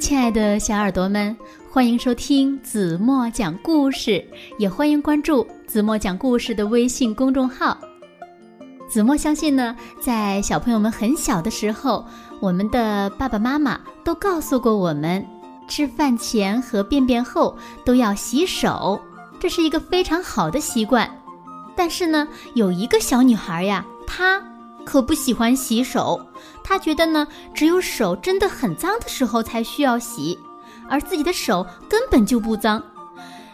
亲爱的小耳朵们，欢迎收听子墨讲故事，也欢迎关注子墨讲故事的微信公众号。子墨相信呢，在小朋友们很小的时候，我们的爸爸妈妈都告诉过我们，吃饭前和便便后都要洗手，这是一个非常好的习惯。但是呢，有一个小女孩呀，她。可不喜欢洗手，他觉得呢，只有手真的很脏的时候才需要洗，而自己的手根本就不脏。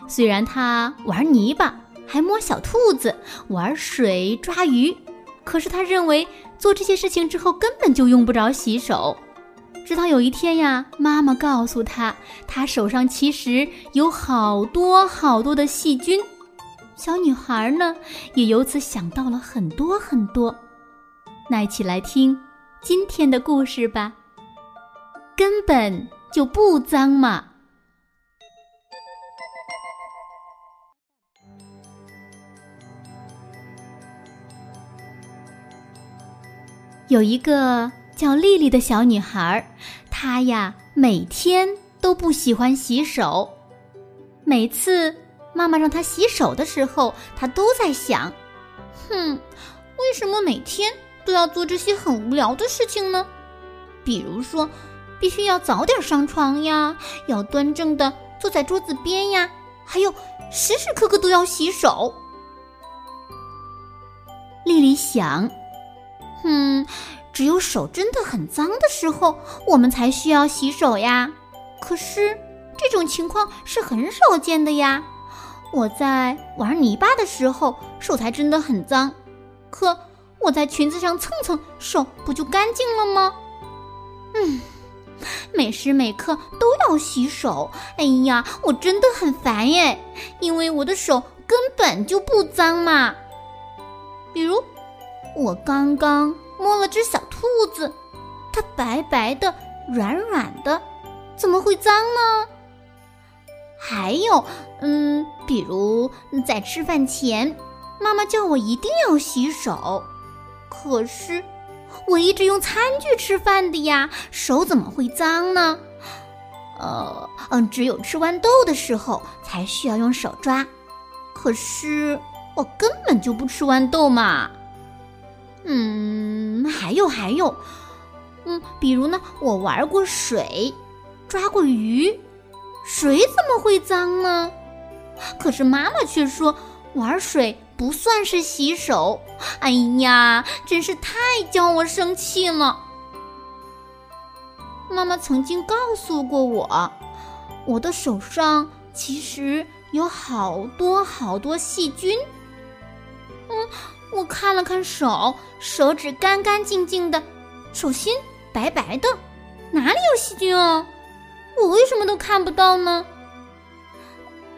虽然他玩泥巴，还摸小兔子，玩水抓鱼，可是他认为做这些事情之后根本就用不着洗手。直到有一天呀，妈妈告诉他，他手上其实有好多好多的细菌。小女孩呢，也由此想到了很多很多。那一起来听今天的故事吧。根本就不脏嘛。有一个叫丽丽的小女孩，她呀每天都不喜欢洗手。每次妈妈让她洗手的时候，她都在想：哼，为什么每天？都要做这些很无聊的事情呢，比如说，必须要早点上床呀，要端正的坐在桌子边呀，还有时时刻刻都要洗手。丽丽想，嗯，只有手真的很脏的时候，我们才需要洗手呀。可是这种情况是很少见的呀。我在玩泥巴的时候，手才真的很脏，可。我在裙子上蹭蹭手，不就干净了吗？嗯，每时每刻都要洗手。哎呀，我真的很烦耶，因为我的手根本就不脏嘛。比如，我刚刚摸了只小兔子，它白白的、软软的，怎么会脏呢？还有，嗯，比如在吃饭前，妈妈叫我一定要洗手。可是，我一直用餐具吃饭的呀，手怎么会脏呢？呃，嗯，只有吃豌豆的时候才需要用手抓。可是我根本就不吃豌豆嘛。嗯，还有还有，嗯，比如呢，我玩过水，抓过鱼，水怎么会脏呢？可是妈妈却说玩水。不算是洗手，哎呀，真是太叫我生气了。妈妈曾经告诉过我，我的手上其实有好多好多细菌。嗯，我看了看手，手指干干净净的，手心白白的，哪里有细菌啊？我为什么都看不到呢？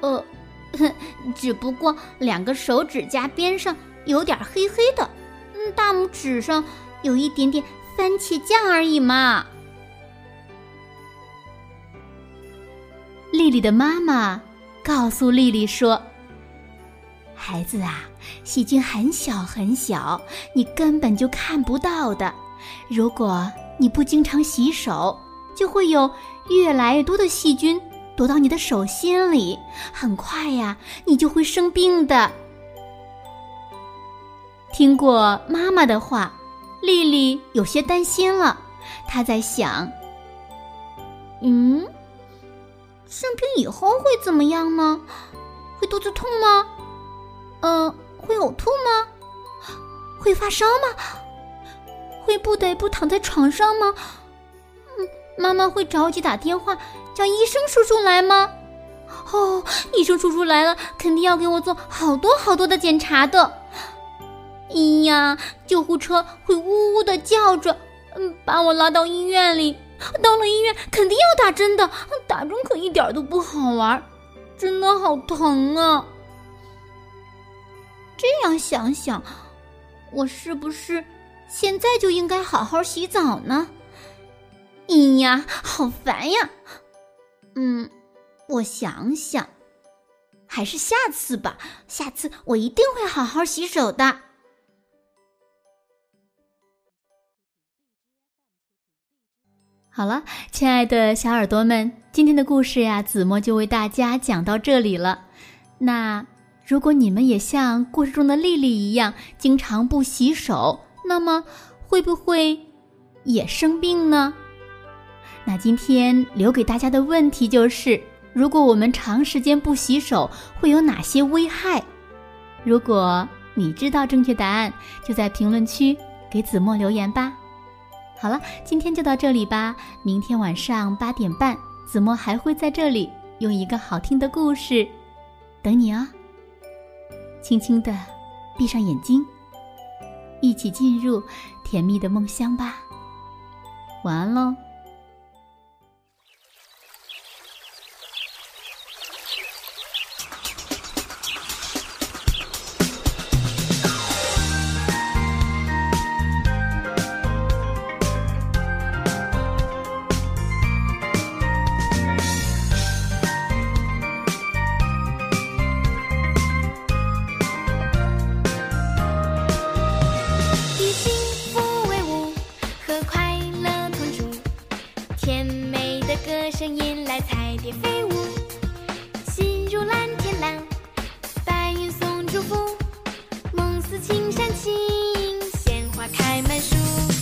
呃。只不过两个手指甲边上有点黑黑的，嗯，大拇指上有一点点番茄酱而已嘛。丽丽的妈妈告诉丽丽说：“孩子啊，细菌很小很小，你根本就看不到的。如果你不经常洗手，就会有越来越多的细菌。”躲到你的手心里，很快呀，你就会生病的。听过妈妈的话，丽丽有些担心了。她在想：嗯，生病以后会怎么样呢？会肚子痛吗？嗯，会呕吐吗？会发烧吗？会不得不躺在床上吗？嗯，妈妈会着急打电话。叫医生叔叔来吗？哦，医生叔叔来了，肯定要给我做好多好多的检查的。哎呀，救护车会呜呜的叫着，嗯，把我拉到医院里。到了医院，肯定要打针的，打针可一点都不好玩，真的好疼啊！这样想想，我是不是现在就应该好好洗澡呢？哎呀，好烦呀！嗯，我想想，还是下次吧。下次我一定会好好洗手的。好了，亲爱的小耳朵们，今天的故事呀，子墨就为大家讲到这里了。那如果你们也像故事中的丽丽一样，经常不洗手，那么会不会也生病呢？那今天留给大家的问题就是：如果我们长时间不洗手，会有哪些危害？如果你知道正确答案，就在评论区给子墨留言吧。好了，今天就到这里吧。明天晚上八点半，子墨还会在这里用一个好听的故事等你哦。轻轻的闭上眼睛，一起进入甜蜜的梦乡吧。晚安喽。似青山青，鲜花开满树。